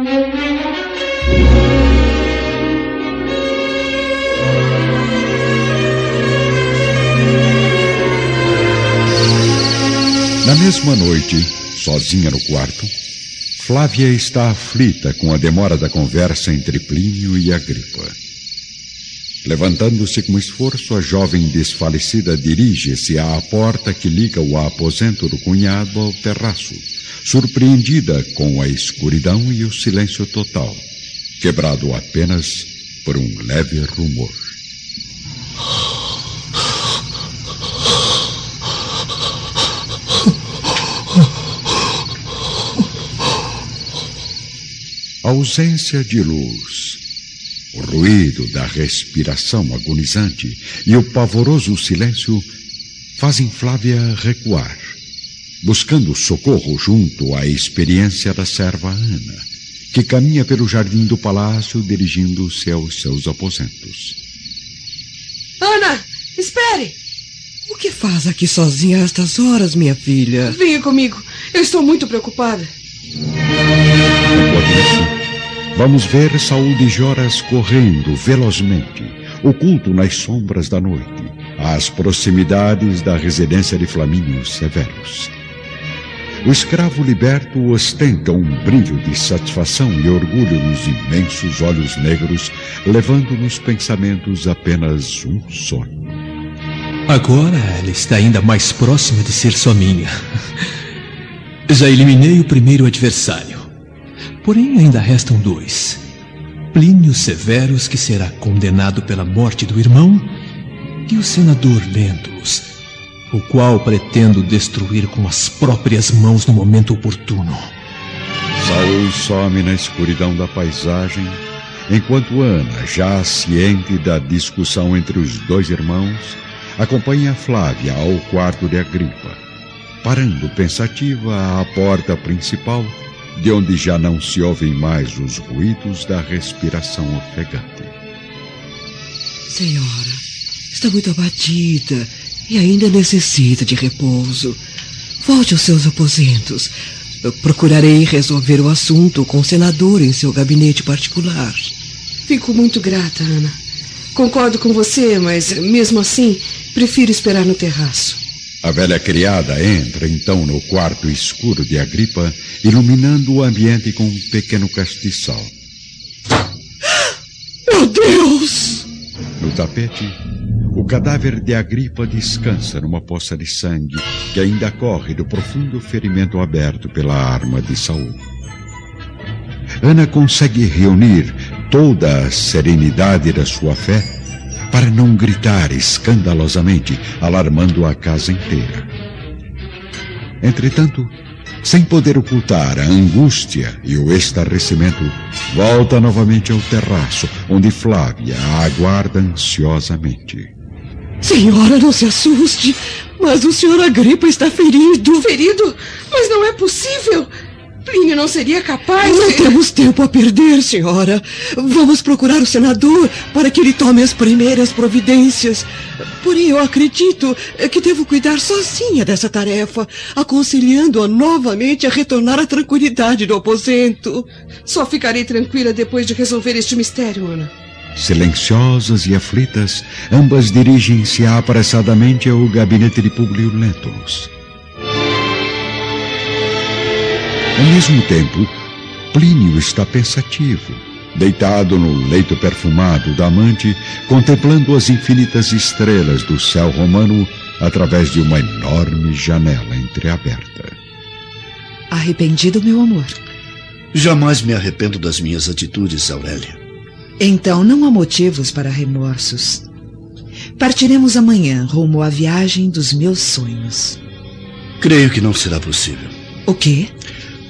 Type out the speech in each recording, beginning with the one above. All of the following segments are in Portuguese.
Na mesma noite, sozinha no quarto, Flávia está aflita com a demora da conversa entre Plínio e Agripa. Levantando-se com esforço, a jovem desfalecida dirige-se à porta que liga o aposento do cunhado ao terraço, surpreendida com a escuridão e o silêncio total, quebrado apenas por um leve rumor. A ausência de luz, o ruído da respiração agonizante e o pavoroso silêncio fazem Flávia recuar, buscando socorro junto à experiência da serva Ana, que caminha pelo jardim do palácio dirigindo-se aos seus aposentos. Ana, espere! O que faz aqui sozinha a estas horas, minha filha? Venha comigo. Eu estou muito preocupada. Enquanto isso, vamos ver Saúl de Joras correndo velozmente, oculto nas sombras da noite, às proximidades da residência de Flamínio Severus. O escravo liberto ostenta um brilho de satisfação e orgulho nos imensos olhos negros, levando nos pensamentos apenas um sonho. Agora ela está ainda mais próxima de ser só minha. Já eliminei o primeiro adversário. Porém, ainda restam dois. Plínio Severus, que será condenado pela morte do irmão, e o senador Lentulus, o qual pretendo destruir com as próprias mãos no momento oportuno. Saul some na escuridão da paisagem, enquanto Ana, já ciente da discussão entre os dois irmãos, acompanha Flávia ao quarto de Agripa, parando pensativa à porta principal, de onde já não se ouvem mais os ruídos da respiração ofegante. Senhora, está muito abatida e ainda necessita de repouso. Volte aos seus aposentos. Eu procurarei resolver o assunto com o senador em seu gabinete particular. Fico muito grata, Ana. Concordo com você, mas mesmo assim, prefiro esperar no terraço. A velha criada entra então no quarto escuro de Agripa, iluminando o ambiente com um pequeno castiçal. Meu Deus! No tapete, o cadáver de Agripa descansa numa poça de sangue que ainda corre do profundo ferimento aberto pela arma de Saul. Ana consegue reunir toda a serenidade da sua fé para não gritar escandalosamente, alarmando a casa inteira. Entretanto, sem poder ocultar a angústia e o estarrecimento, volta novamente ao terraço, onde Flávia a aguarda ansiosamente. Senhora, não se assuste, mas o senhor Agripa está ferido. Ferido? Mas não é possível! Plínio não seria capaz Não de... temos tempo a perder, senhora. Vamos procurar o senador para que ele tome as primeiras providências. Porém, eu acredito que devo cuidar sozinha dessa tarefa, aconselhando-a novamente a retornar à tranquilidade do aposento. Só ficarei tranquila depois de resolver este mistério, Ana. Silenciosas e aflitas, ambas dirigem-se apressadamente ao gabinete de Publio Lentulus. Ao mesmo tempo, Plínio está pensativo, deitado no leito perfumado da amante, contemplando as infinitas estrelas do céu romano através de uma enorme janela entreaberta. Arrependido, meu amor? Jamais me arrependo das minhas atitudes, Aurélia. Então não há motivos para remorsos. Partiremos amanhã rumo à viagem dos meus sonhos. Creio que não será possível. O quê?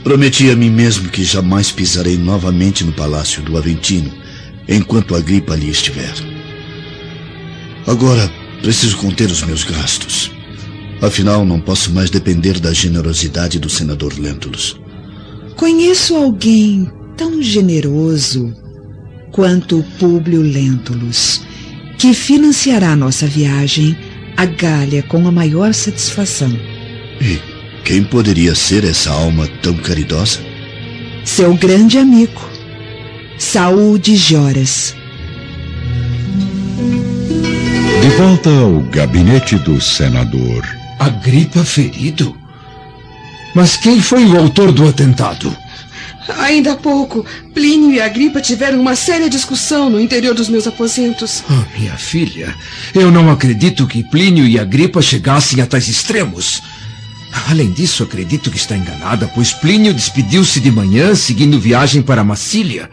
Prometi a mim mesmo que jamais pisarei novamente no palácio do Aventino enquanto a gripe ali estiver. Agora preciso conter os meus gastos. Afinal, não posso mais depender da generosidade do senador Lentulus. Conheço alguém tão generoso quanto o Públio Lentulus, que financiará nossa viagem a Gália com a maior satisfação. E quem poderia ser essa alma tão caridosa? seu grande amigo, Saúl de Joras. De volta ao gabinete do senador. Agripa ferido? Mas quem foi o autor do atentado? Ainda há pouco, Plínio e Agripa tiveram uma séria discussão no interior dos meus aposentos. Oh, minha filha, eu não acredito que Plínio e Agripa chegassem a tais extremos. Além disso, acredito que está enganada, pois Plínio despediu-se de manhã seguindo viagem para Massília.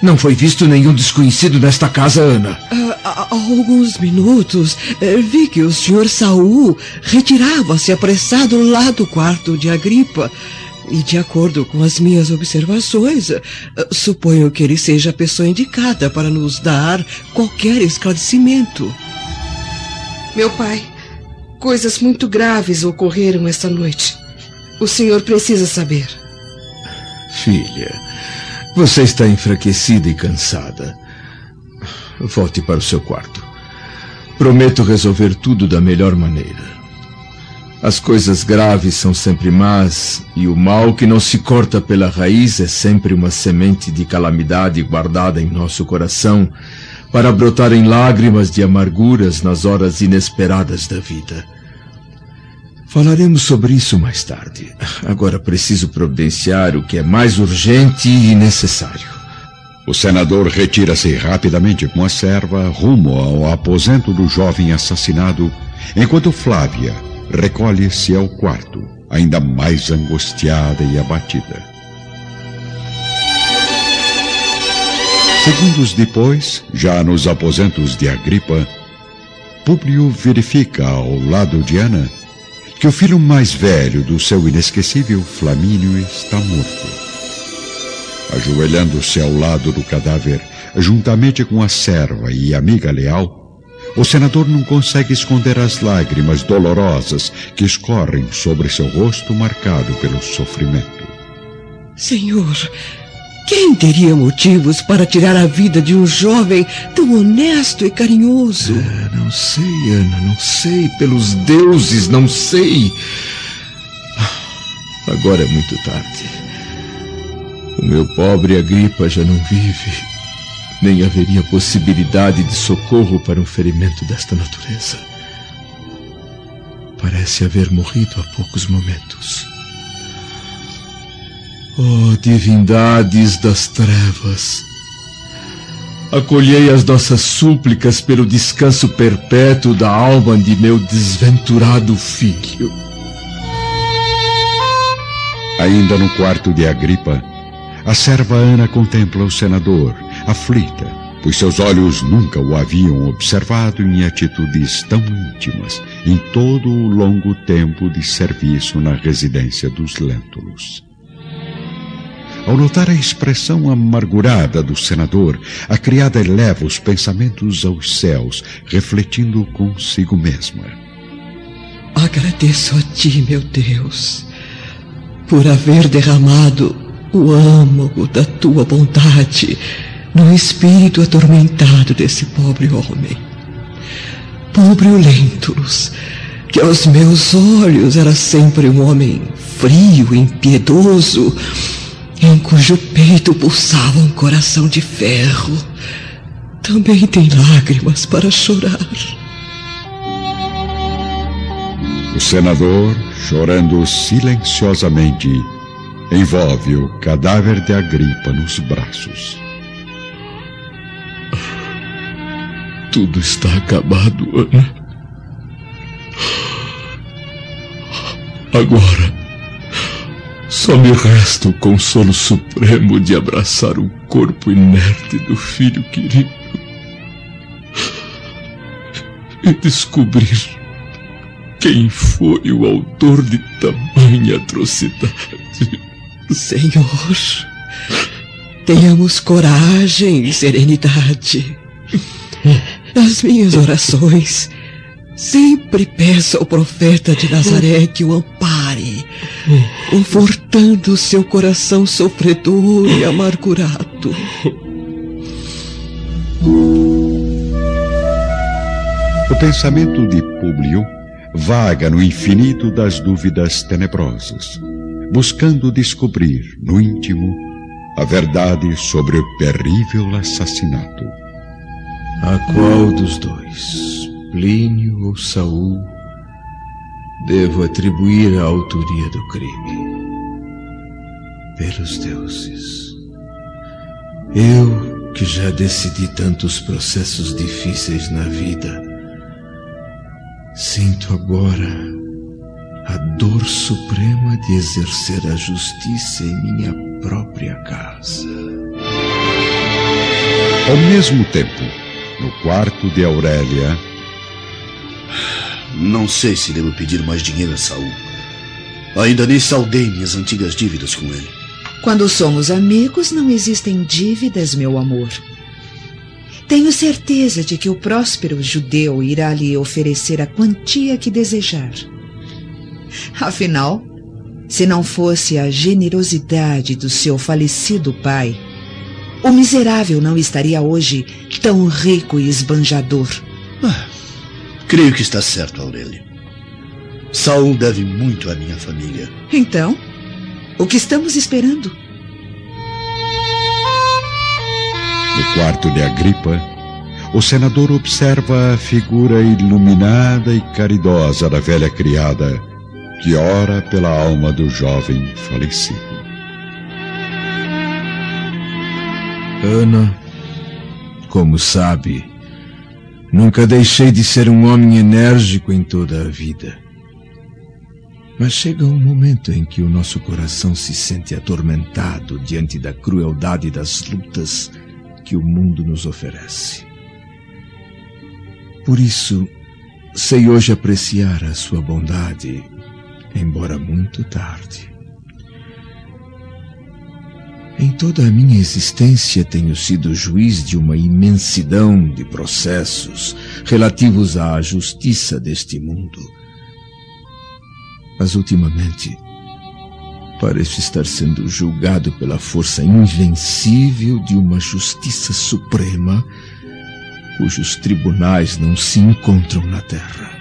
Não foi visto nenhum desconhecido nesta casa, Ana. Ah, há alguns minutos eh, vi que o senhor Saul retirava-se apressado lá do quarto de Agripa. E de acordo com as minhas observações, eh, suponho que ele seja a pessoa indicada para nos dar qualquer esclarecimento. Meu pai, coisas muito graves ocorreram esta noite. O senhor precisa saber. Filha, você está enfraquecida e cansada. Volte para o seu quarto. Prometo resolver tudo da melhor maneira. As coisas graves são sempre más, e o mal que não se corta pela raiz é sempre uma semente de calamidade guardada em nosso coração para brotar em lágrimas de amarguras nas horas inesperadas da vida. Falaremos sobre isso mais tarde. Agora preciso providenciar o que é mais urgente e necessário. O senador retira-se rapidamente com a serva rumo ao aposento do jovem assassinado, enquanto Flávia recolhe-se ao quarto, ainda mais angustiada e abatida. Segundos depois, já nos aposentos de Agripa, Públio verifica ao lado de Ana que o filho mais velho do seu inesquecível Flamínio está morto. Ajoelhando-se ao lado do cadáver, juntamente com a serva e amiga leal, o senador não consegue esconder as lágrimas dolorosas que escorrem sobre seu rosto marcado pelo sofrimento. Senhor, quem teria motivos para tirar a vida de um jovem tão honesto e carinhoso? É, não sei, Ana, não sei. Pelos deuses, não sei. Agora é muito tarde. O meu pobre Agripa já não vive. Nem haveria possibilidade de socorro para um ferimento desta natureza. Parece haver morrido há poucos momentos. Oh, divindades das trevas, acolhei as nossas súplicas pelo descanso perpétuo da alma de meu desventurado filho. Ainda no quarto de Agripa, a serva Ana contempla o senador, aflita, pois seus olhos nunca o haviam observado em atitudes tão íntimas em todo o longo tempo de serviço na residência dos Lentulus. Ao notar a expressão amargurada do senador, a criada eleva os pensamentos aos céus, refletindo consigo mesma. Agradeço a ti, meu Deus, por haver derramado o âmago da tua bondade no espírito atormentado desse pobre homem. Pobre que aos meus olhos era sempre um homem frio, impiedoso, em cujo peito pulsava um coração de ferro, também tem lágrimas para chorar. O senador, chorando silenciosamente, envolve o cadáver de Agripa nos braços. Tudo está acabado, Ana. Agora só me resta o consolo supremo de abraçar o corpo inerte do filho querido e descobrir quem foi o autor de tamanha atrocidade. Senhor, tenhamos coragem e serenidade. As minhas orações sempre peço ao profeta de Nazaré que o ampare confortando seu coração sofredor e amargurado. O pensamento de Públio vaga no infinito das dúvidas tenebrosas. buscando descobrir, no íntimo, a verdade sobre o terrível assassinato. A qual dos dois, Plínio ou Saul, devo atribuir a autoria do crime? Pelos deuses. Eu, que já decidi tantos processos difíceis na vida, sinto agora a dor suprema de exercer a justiça em minha própria casa. Ao mesmo tempo, no quarto de Aurélia. Não sei se devo pedir mais dinheiro a Saul. Ainda nem saldei minhas antigas dívidas com ele. Quando somos amigos, não existem dívidas, meu amor. Tenho certeza de que o próspero judeu irá lhe oferecer a quantia que desejar. Afinal, se não fosse a generosidade do seu falecido pai, o miserável não estaria hoje tão rico e esbanjador. Ah, creio que está certo, Aurélia. Saul deve muito à minha família. Então, o que estamos esperando? No quarto de Agripa, o senador observa a figura iluminada e caridosa da velha criada que ora pela alma do jovem falecido. Ana, como sabe, nunca deixei de ser um homem enérgico em toda a vida. Mas chega um momento em que o nosso coração se sente atormentado diante da crueldade das lutas que o mundo nos oferece. Por isso, sei hoje apreciar a sua bondade embora muito tarde. Em toda a minha existência tenho sido juiz de uma imensidão de processos relativos à justiça deste mundo. Mas ultimamente pareço estar sendo julgado pela força invencível de uma justiça suprema cujos tribunais não se encontram na terra.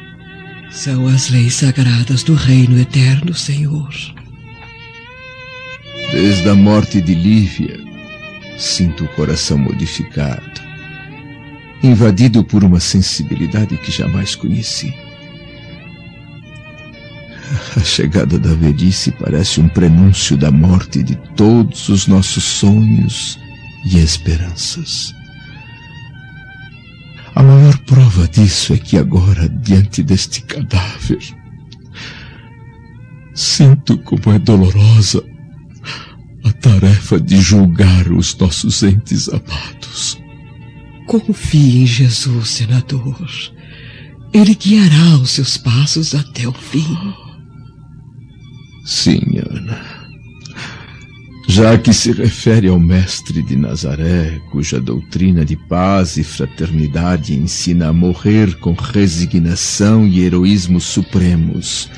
São as leis sagradas do reino eterno, Senhor. Desde a morte de Lívia, sinto o coração modificado, invadido por uma sensibilidade que jamais conheci. A chegada da velhice parece um prenúncio da morte de todos os nossos sonhos e esperanças. A maior prova disso é que agora, diante deste cadáver, sinto como é dolorosa a tarefa de julgar os nossos entes amados. Confie em Jesus, senador. Ele guiará os seus passos até o fim. Sim, Ana já que se refere ao Mestre de Nazaré, cuja doutrina de paz e fraternidade ensina a morrer com resignação e heroísmo supremos.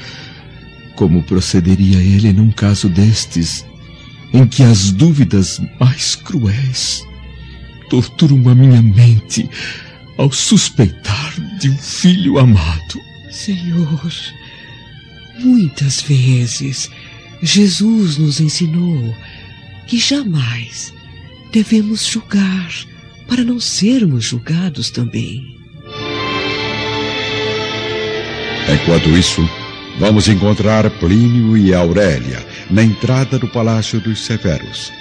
Como procederia ele num caso destes, em que as dúvidas mais cruéis torturam a minha mente ao suspeitar de um filho amado? Senhor, muitas vezes Jesus nos ensinou que jamais devemos julgar para não sermos julgados também. Enquanto isso, vamos encontrar Plínio e Aurélia na entrada do Palácio dos Severos,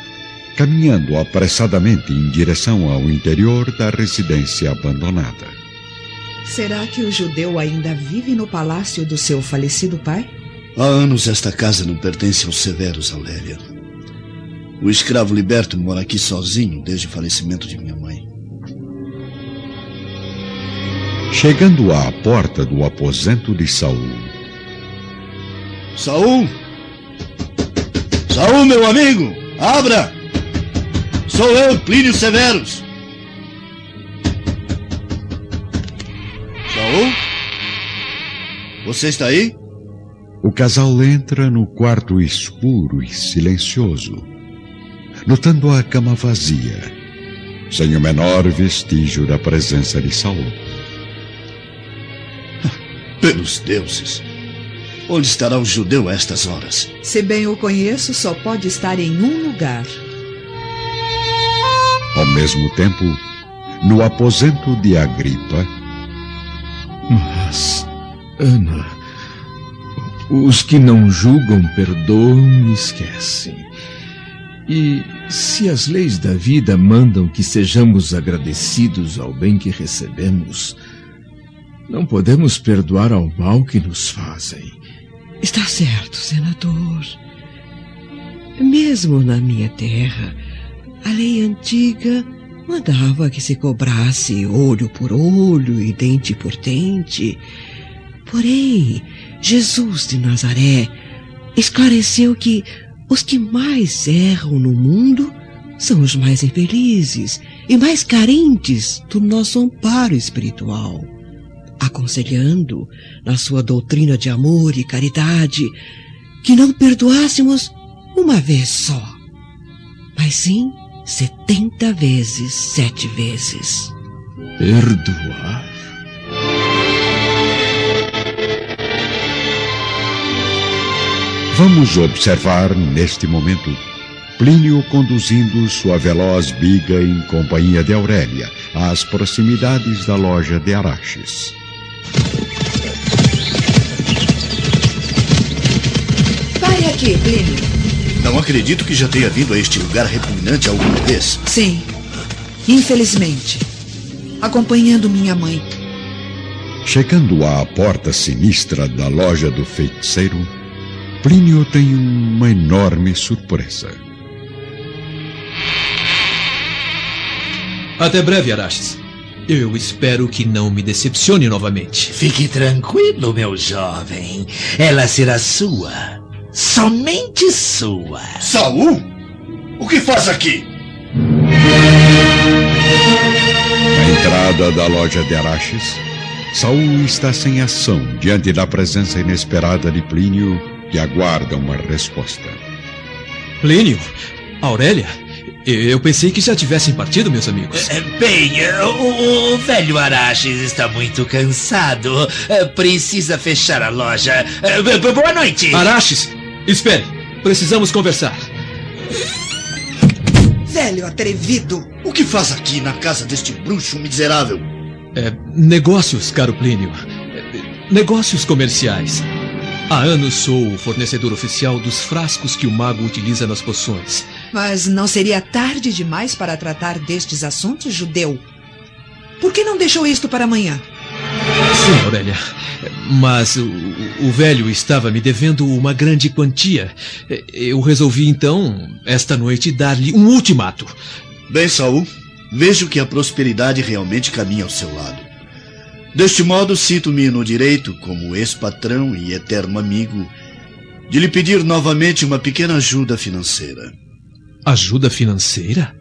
caminhando apressadamente em direção ao interior da residência abandonada. Será que o judeu ainda vive no palácio do seu falecido pai? Há anos esta casa não pertence aos Severos, Aurélia. O escravo liberto mora aqui sozinho desde o falecimento de minha mãe. Chegando à porta do aposento de Saul. Saul! Saul, meu amigo! Abra! Sou eu, Plínio Severus! Saul? Você está aí? O casal entra no quarto escuro e silencioso notando a cama vazia, sem o menor vestígio da presença de Saul. Pelos deuses! Onde estará o judeu a estas horas? Se bem o conheço, só pode estar em um lugar. Ao mesmo tempo, no aposento de Agripa. Mas, Ana, os que não julgam perdoam e esquecem. E se as leis da vida mandam que sejamos agradecidos ao bem que recebemos, não podemos perdoar ao mal que nos fazem. Está certo, senador. Mesmo na minha terra, a lei antiga mandava que se cobrasse olho por olho e dente por dente. Porém, Jesus de Nazaré esclareceu que os que mais erram no mundo são os mais infelizes e mais carentes do nosso amparo espiritual aconselhando, na sua doutrina de amor e caridade, que não perdoássemos uma vez só, mas sim setenta vezes sete vezes. Perdoar? Vamos observar neste momento Plínio conduzindo sua veloz biga em companhia de Aurélia às proximidades da loja de Araches. Pare aqui, Plínio. Não acredito que já tenha vindo a este lugar repugnante alguma vez. Sim, infelizmente. Acompanhando minha mãe. Chegando à porta sinistra da loja do feiticeiro, Plínio tem uma enorme surpresa. Até breve, Araches. Eu espero que não me decepcione novamente. Fique tranquilo, meu jovem. Ela será sua. Somente sua. Saul? O que faz aqui? Na entrada da loja de Araches, Saul está sem ação diante da presença inesperada de Plínio, que aguarda uma resposta. Plínio? Aurélia? Eu pensei que já tivessem partido, meus amigos. É, bem, o, o velho Araches está muito cansado. É, precisa fechar a loja. É, boa noite. Araches, espere. Precisamos conversar. Velho atrevido. O que faz aqui na casa deste bruxo miserável? É, negócios, caro Plínio. É, negócios comerciais. Há anos sou o fornecedor oficial dos frascos que o mago utiliza nas poções. Mas não seria tarde demais para tratar destes assuntos, judeu? Por que não deixou isto para amanhã? Sim, Aurélia. Mas o, o velho estava me devendo uma grande quantia. Eu resolvi então, esta noite, dar-lhe um ultimato. Bem, Saul, vejo que a prosperidade realmente caminha ao seu lado. Deste modo, sinto-me no direito, como ex-patrão e eterno amigo, de lhe pedir novamente uma pequena ajuda financeira. Ajuda financeira?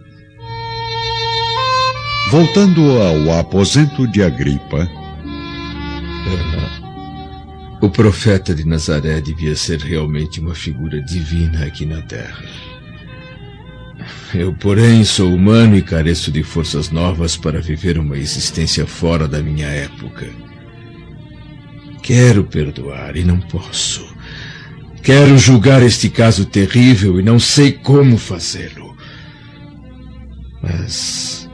Voltando ao aposento de Agripa. O profeta de Nazaré devia ser realmente uma figura divina aqui na terra. Eu, porém, sou humano e careço de forças novas para viver uma existência fora da minha época. Quero perdoar e não posso. Quero julgar este caso terrível e não sei como fazê-lo. Mas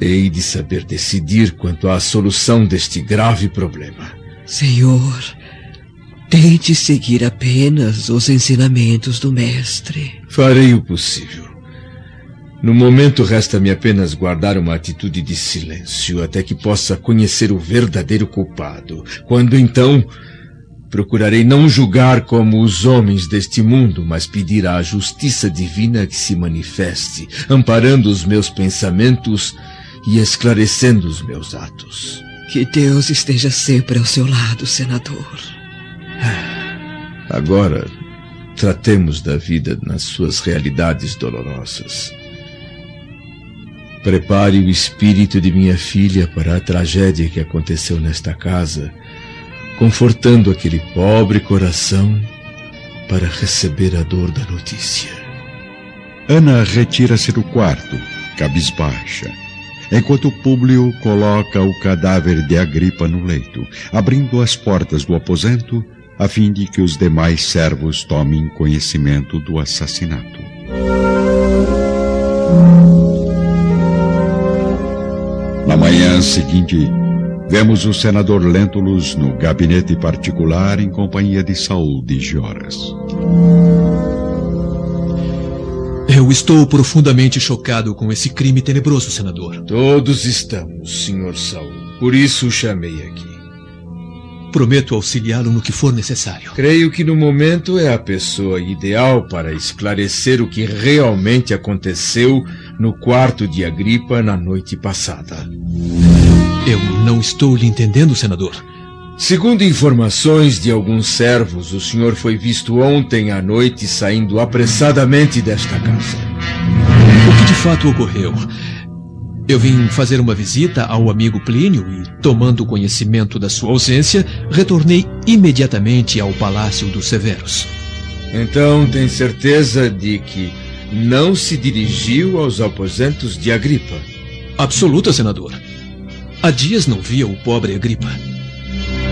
hei de saber decidir quanto à solução deste grave problema. Senhor, tente seguir apenas os ensinamentos do Mestre. Farei o possível. No momento, resta-me apenas guardar uma atitude de silêncio até que possa conhecer o verdadeiro culpado. Quando então, procurarei não julgar como os homens deste mundo, mas pedir à justiça divina que se manifeste, amparando os meus pensamentos e esclarecendo os meus atos. Que Deus esteja sempre ao seu lado, senador. Agora, tratemos da vida nas suas realidades dolorosas. Prepare o espírito de minha filha para a tragédia que aconteceu nesta casa, confortando aquele pobre coração para receber a dor da notícia. Ana retira-se do quarto, cabisbaixa, enquanto Públio coloca o cadáver de Agripa no leito, abrindo as portas do aposento, a fim de que os demais servos tomem conhecimento do assassinato. Na manhã seguinte, vemos o senador Lentulus no gabinete particular em companhia de Saul de Joras. Eu estou profundamente chocado com esse crime tenebroso, senador. Todos estamos, senhor Saul. Por isso o chamei aqui. Prometo auxiliá-lo no que for necessário. Creio que no momento é a pessoa ideal para esclarecer o que realmente aconteceu no quarto de Agripa na noite passada. Eu não estou lhe entendendo, senador. Segundo informações de alguns servos, o senhor foi visto ontem à noite saindo apressadamente desta casa. O que de fato ocorreu? Eu vim fazer uma visita ao amigo Plínio e, tomando conhecimento da sua ausência, retornei imediatamente ao Palácio dos Severos. Então tem certeza de que não se dirigiu aos aposentos de Agripa? Absoluta, senador. Há dias não via o pobre Agripa.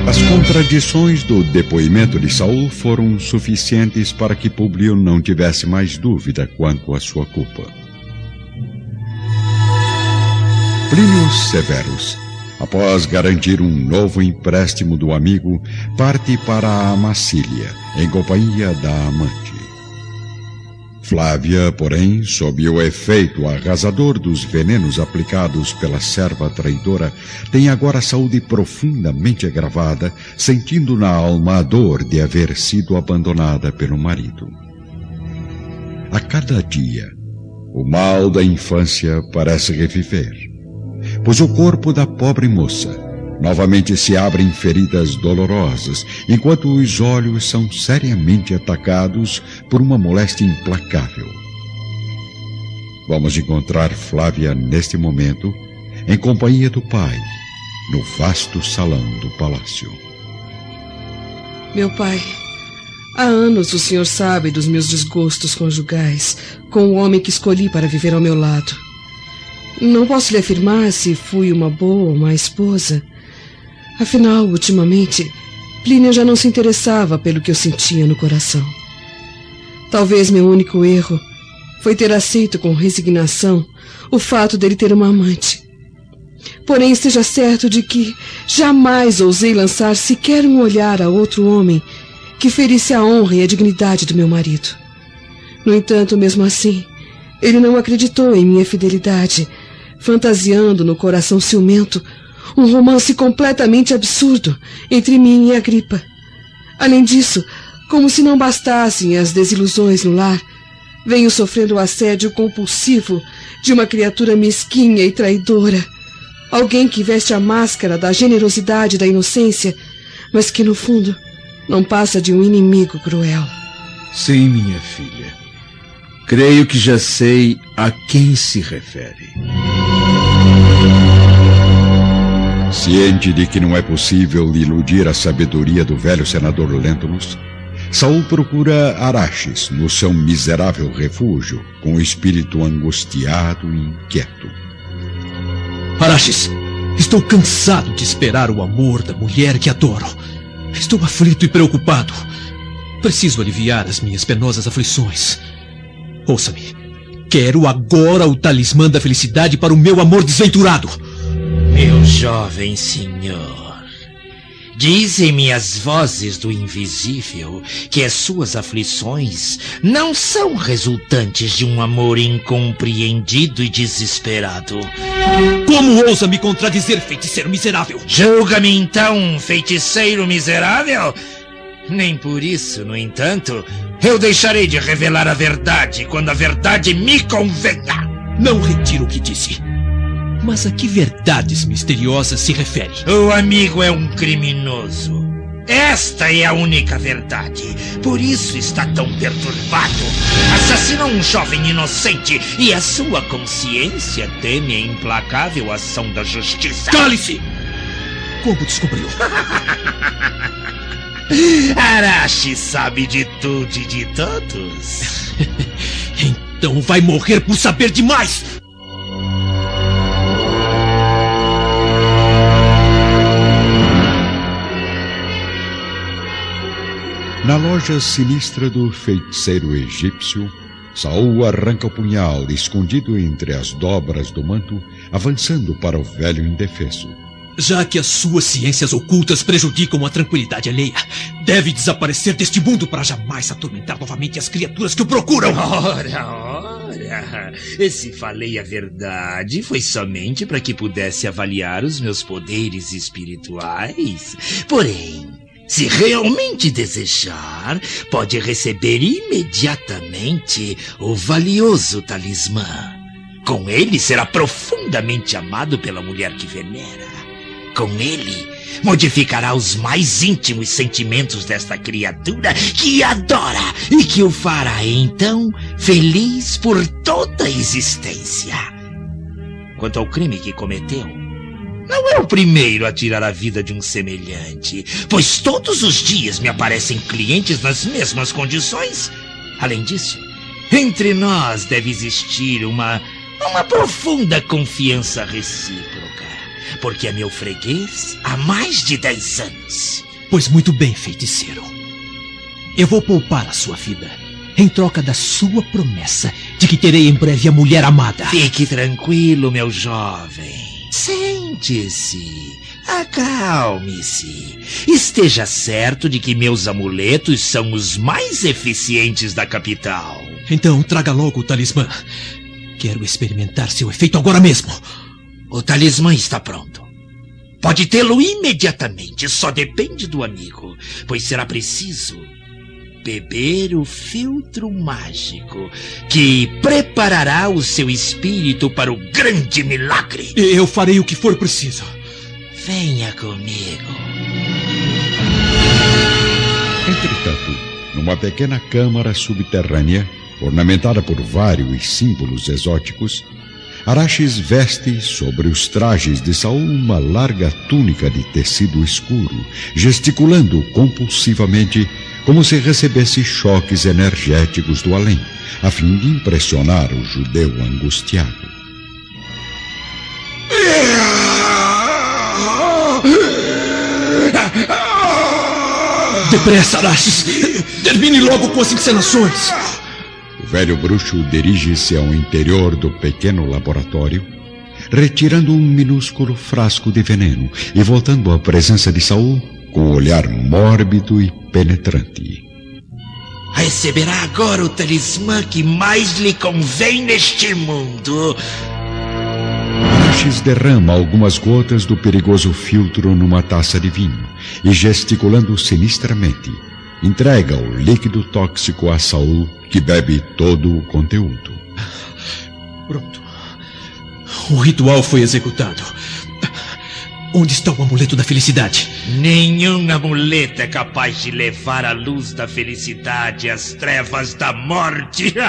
As contradições do depoimento de Saul foram suficientes para que Publio não tivesse mais dúvida quanto à sua culpa. Plínio Severus, após garantir um novo empréstimo do amigo, parte para a Massília, em companhia da amante. Flávia, porém, sob o efeito arrasador dos venenos aplicados pela serva traidora, tem agora a saúde profundamente agravada, sentindo na alma a dor de haver sido abandonada pelo marido. A cada dia, o mal da infância parece reviver, pois o corpo da pobre moça Novamente se abrem feridas dolorosas, enquanto os olhos são seriamente atacados por uma moléstia implacável. Vamos encontrar Flávia neste momento, em companhia do pai, no vasto salão do palácio. Meu pai, há anos o senhor sabe dos meus desgostos conjugais com o homem que escolhi para viver ao meu lado. Não posso lhe afirmar se fui uma boa ou má esposa. Afinal, ultimamente, Plínio já não se interessava pelo que eu sentia no coração. Talvez meu único erro foi ter aceito com resignação o fato dele ter uma amante. Porém, esteja certo de que jamais ousei lançar sequer um olhar a outro homem que ferisse a honra e a dignidade do meu marido. No entanto, mesmo assim, ele não acreditou em minha fidelidade, fantasiando no coração ciumento um romance completamente absurdo entre mim e a gripa. Além disso, como se não bastassem as desilusões no lar, venho sofrendo o assédio compulsivo de uma criatura mesquinha e traidora. Alguém que veste a máscara da generosidade e da inocência, mas que no fundo não passa de um inimigo cruel. Sim, minha filha. Creio que já sei a quem se refere. Ciente de que não é possível iludir a sabedoria do velho senador Lentulus, Saul procura Araxes no seu miserável refúgio, com o espírito angustiado e inquieto. Araxes, estou cansado de esperar o amor da mulher que adoro. Estou aflito e preocupado. Preciso aliviar as minhas penosas aflições. Ouça-me. Quero agora o talismã da felicidade para o meu amor desventurado. Meu jovem senhor, dizem-me as vozes do invisível que as suas aflições não são resultantes de um amor incompreendido e desesperado. Como ousa me contradizer, feiticeiro miserável? Julga-me então, feiticeiro miserável? Nem por isso, no entanto, eu deixarei de revelar a verdade quando a verdade me convenha. Não retiro o que disse. Mas a que verdades misteriosas se refere? O amigo é um criminoso. Esta é a única verdade. Por isso está tão perturbado. Assassinou um jovem inocente e a sua consciência teme a implacável ação da justiça. Cale-se! Como descobriu? Arashi sabe de tudo e de todos. então vai morrer por saber demais! Na loja sinistra do feiticeiro egípcio, Saul arranca o punhal escondido entre as dobras do manto, avançando para o velho indefeso. Já que as suas ciências ocultas prejudicam a tranquilidade alheia, deve desaparecer deste mundo para jamais atormentar novamente as criaturas que o procuram. Ora, ora. Se falei a verdade, foi somente para que pudesse avaliar os meus poderes espirituais. Porém, se realmente desejar, pode receber imediatamente o valioso talismã. Com ele será profundamente amado pela mulher que venera. Com ele, modificará os mais íntimos sentimentos desta criatura que adora e que o fará então feliz por toda a existência. Quanto ao crime que cometeu, não é o primeiro a tirar a vida de um semelhante, pois todos os dias me aparecem clientes nas mesmas condições. Além disso, entre nós deve existir uma, uma profunda confiança recíproca porque é meu freguês há mais de dez anos. Pois muito bem, feiticeiro. Eu vou poupar a sua vida em troca da sua promessa de que terei em breve a mulher amada. Fique tranquilo, meu jovem. Sente-se. Acalme-se. Esteja certo de que meus amuletos são os mais eficientes da capital. Então traga logo o talismã. Quero experimentar seu efeito agora mesmo. O talismã está pronto. Pode tê-lo imediatamente, só depende do amigo, pois será preciso beber o filtro mágico que preparará o seu espírito para o grande milagre. Eu farei o que for preciso. Venha comigo. Entretanto, numa pequena câmara subterrânea, ornamentada por vários símbolos exóticos, Araxes veste sobre os trajes de Saul uma larga túnica de tecido escuro, gesticulando compulsivamente como se recebesse choques energéticos do além, a fim de impressionar o judeu angustiado. Depressa, Araxes! Termine logo com as encenações! velho bruxo dirige-se ao interior do pequeno laboratório, retirando um minúsculo frasco de veneno e voltando à presença de Saul com um olhar mórbido e penetrante. Receberá agora o talismã que mais lhe convém neste mundo. Arches derrama algumas gotas do perigoso filtro numa taça de vinho e, gesticulando sinistramente, entrega o líquido tóxico a Saul, que bebe todo o conteúdo. Pronto. O ritual foi executado. Onde está o amuleto da felicidade? Nenhum amuleto é capaz de levar a luz da felicidade às trevas da morte.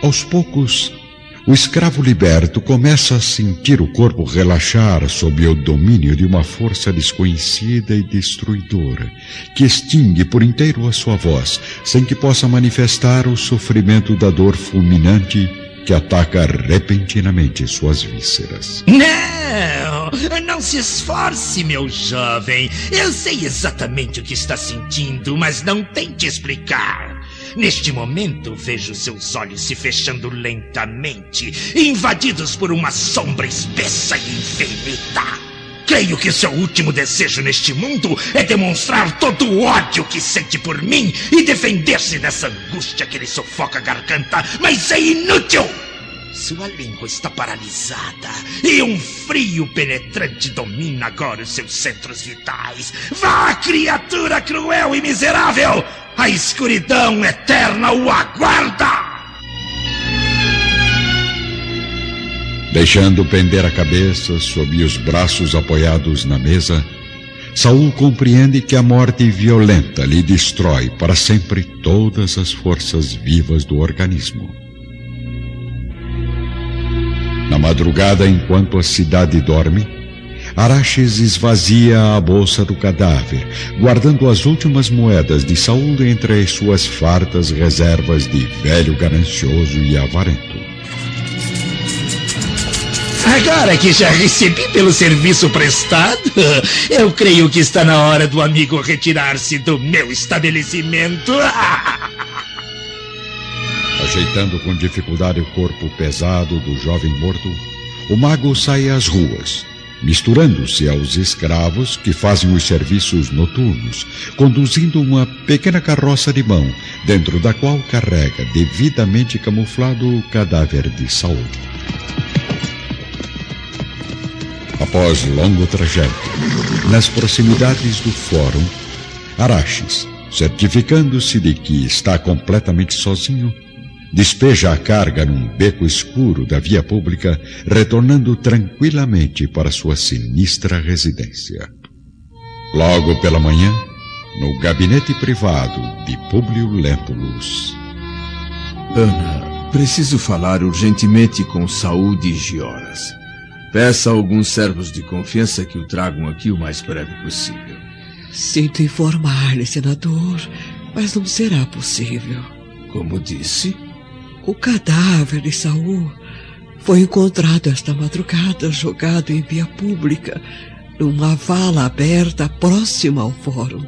Aos poucos, o escravo liberto começa a sentir o corpo relaxar sob o domínio de uma força desconhecida e destruidora, que extingue por inteiro a sua voz, sem que possa manifestar o sofrimento da dor fulminante que ataca repentinamente suas vísceras. Não! Não se esforce, meu jovem. Eu sei exatamente o que está sentindo, mas não tente explicar. Neste momento, vejo seus olhos se fechando lentamente, invadidos por uma sombra espessa e infinita. Creio que seu último desejo neste mundo é demonstrar todo o ódio que sente por mim e defender-se dessa angústia que lhe sufoca a garganta, mas é inútil! Sua língua está paralisada e um frio penetrante domina agora os seus centros vitais. Vá, criatura cruel e miserável! A escuridão eterna o aguarda! Deixando pender a cabeça sob os braços apoiados na mesa, Saul compreende que a morte violenta lhe destrói para sempre todas as forças vivas do organismo. Na madrugada, enquanto a cidade dorme, Araches esvazia a bolsa do cadáver, guardando as últimas moedas de Saul entre as suas fartas reservas de velho ganancioso e avarento. Agora que já recebi pelo serviço prestado, eu creio que está na hora do amigo retirar-se do meu estabelecimento. Ajeitando com dificuldade o corpo pesado do jovem morto, o mago sai às ruas, misturando-se aos escravos que fazem os serviços noturnos, conduzindo uma pequena carroça de mão, dentro da qual carrega devidamente camuflado o cadáver de Saul. Após longo trajeto, nas proximidades do fórum, Araches, certificando-se de que está completamente sozinho, despeja a carga num beco escuro da via pública, retornando tranquilamente para sua sinistra residência. Logo pela manhã, no gabinete privado de Públio Lentulus. Ana, preciso falar urgentemente com Saúde Gioras. Peça a alguns servos de confiança que o tragam aqui o mais breve possível. Sinto informar-lhe, senador, mas não será possível. Como disse? O cadáver de Saul foi encontrado esta madrugada jogado em via pública, numa vala aberta próxima ao fórum.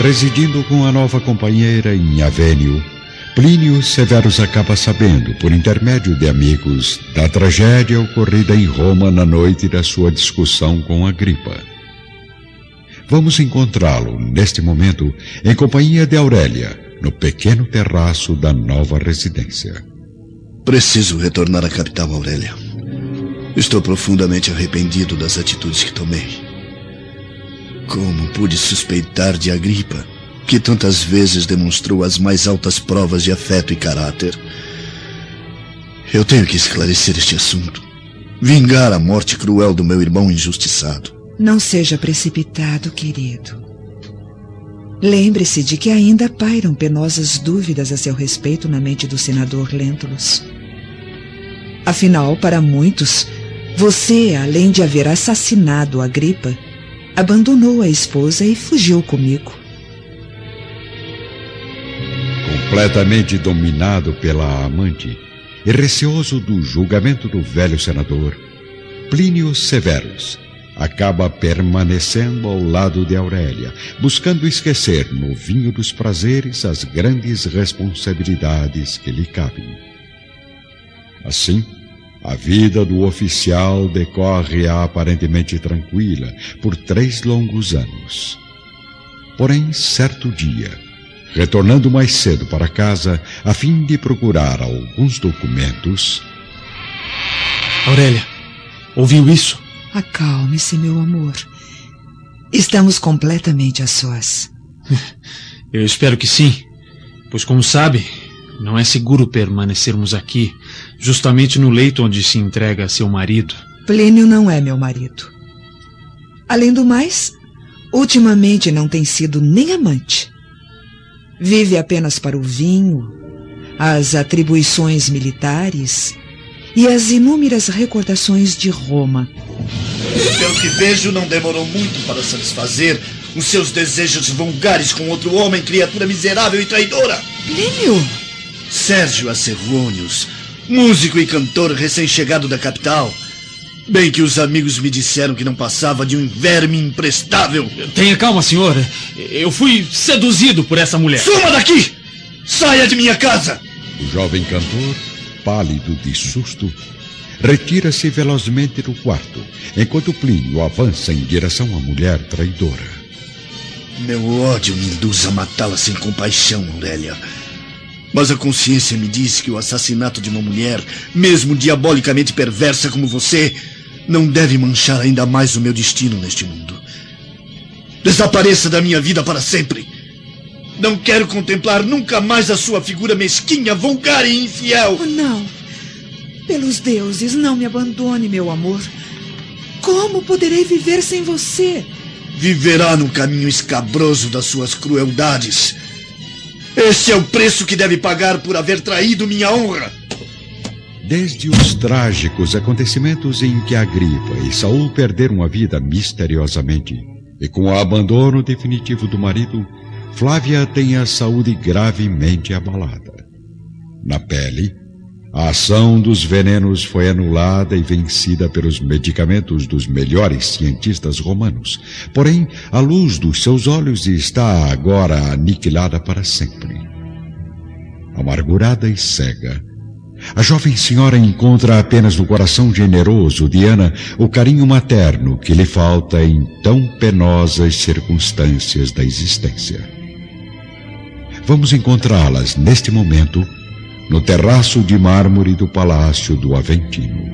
Residindo com a nova companheira em Avênio, Plínio Severus acaba sabendo, por intermédio de amigos, da tragédia ocorrida em Roma na noite da sua discussão com Agripa. Vamos encontrá-lo, neste momento, em companhia de Aurélia, no pequeno terraço da nova residência. Preciso retornar à capital, Aurélia. Estou profundamente arrependido das atitudes que tomei. Como pude suspeitar de Agripa, que tantas vezes demonstrou as mais altas provas de afeto e caráter? Eu tenho que esclarecer este assunto. Vingar a morte cruel do meu irmão injustiçado. Não seja precipitado, querido. Lembre-se de que ainda pairam penosas dúvidas a seu respeito na mente do senador Lentulus. Afinal, para muitos, você, além de haver assassinado a gripa, abandonou a esposa e fugiu comigo. Completamente dominado pela amante e receoso do julgamento do velho senador, Plínio Severus acaba permanecendo ao lado de Aurélia, buscando esquecer no vinho dos prazeres as grandes responsabilidades que lhe cabem. Assim, a vida do oficial decorre aparentemente tranquila por três longos anos. Porém, certo dia, retornando mais cedo para casa a fim de procurar alguns documentos. Aurélia, ouviu isso? Acalme-se, meu amor. Estamos completamente a sós. Eu espero que sim, pois, como sabe, não é seguro permanecermos aqui, justamente no leito onde se entrega a seu marido. Plínio não é meu marido. Além do mais, ultimamente não tem sido nem amante. Vive apenas para o vinho, as atribuições militares e as inúmeras recordações de Roma. Pelo que vejo, não demorou muito para satisfazer os seus desejos vulgares com outro homem, criatura miserável e traidora. Plínio! Sérgio Acerrônios, músico e cantor recém-chegado da capital. Bem que os amigos me disseram que não passava de um verme imprestável. Tenha calma, senhor. Eu fui seduzido por essa mulher. Suma daqui! Saia de minha casa! O jovem cantor, pálido de susto, retira-se velozmente do quarto, enquanto Plínio avança em direção à mulher traidora. Meu ódio me induz a matá-la sem compaixão, Aurélia. Mas a consciência me diz que o assassinato de uma mulher, mesmo diabolicamente perversa como você, não deve manchar ainda mais o meu destino neste mundo. Desapareça da minha vida para sempre. Não quero contemplar nunca mais a sua figura mesquinha, vulgar e infiel. Oh, não. Pelos deuses, não me abandone, meu amor. Como poderei viver sem você? Viverá no caminho escabroso das suas crueldades. Esse é o preço que deve pagar por haver traído minha honra. Desde os trágicos acontecimentos em que Agripa e Saul perderam a vida misteriosamente, e com o abandono definitivo do marido, Flávia tem a saúde gravemente abalada. Na pele, a ação dos venenos foi anulada e vencida pelos medicamentos dos melhores cientistas romanos. Porém, a luz dos seus olhos está agora aniquilada para sempre. Amargurada e cega, a jovem senhora encontra apenas no coração generoso de Ana o carinho materno que lhe falta em tão penosas circunstâncias da existência. Vamos encontrá-las neste momento no terraço de mármore do palácio do Aventino.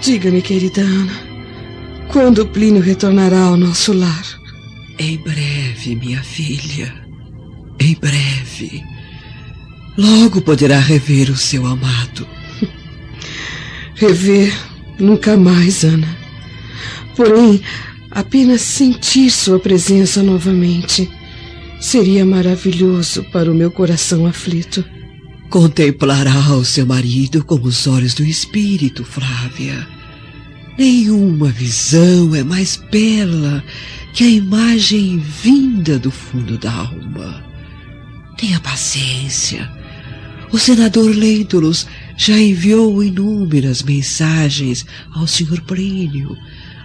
Diga-me, querida Ana, quando Plínio retornará ao nosso lar? Em breve, minha filha. Em breve. Logo poderá rever o seu amado. Rever nunca mais, Ana. Porém, apenas sentir sua presença novamente. Seria maravilhoso para o meu coração aflito. Contemplará o seu marido com os olhos do espírito, Flávia. Nenhuma visão é mais bela que a imagem vinda do fundo da alma. Tenha paciência. O senador Lentulus já enviou inúmeras mensagens ao Sr. Plínio,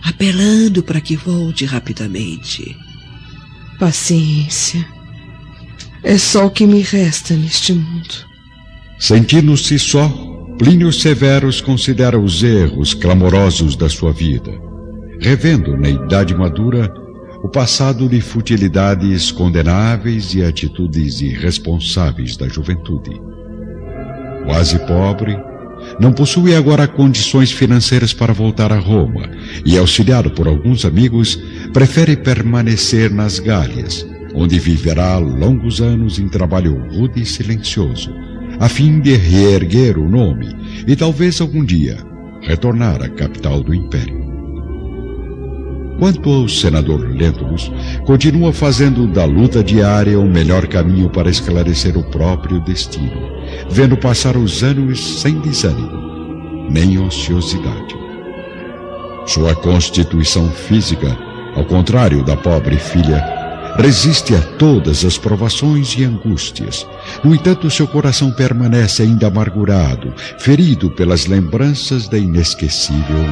apelando para que volte rapidamente. Paciência. É só o que me resta neste mundo. Sentindo-se só, Plínio Severus considera os erros clamorosos da sua vida, revendo na idade madura o passado de futilidades condenáveis e atitudes irresponsáveis da juventude. Quase pobre, não possui agora condições financeiras para voltar a Roma e, auxiliado por alguns amigos, prefere permanecer nas Gálias, onde viverá longos anos em trabalho rude e silencioso, a fim de reerguer o nome e talvez algum dia retornar à capital do Império. Quanto ao senador Lentulus, continua fazendo da luta diária o melhor caminho para esclarecer o próprio destino, vendo passar os anos sem desânimo, nem ociosidade. Sua constituição física, ao contrário da pobre filha, resiste a todas as provações e angústias. No entanto, seu coração permanece ainda amargurado, ferido pelas lembranças da inesquecível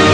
you.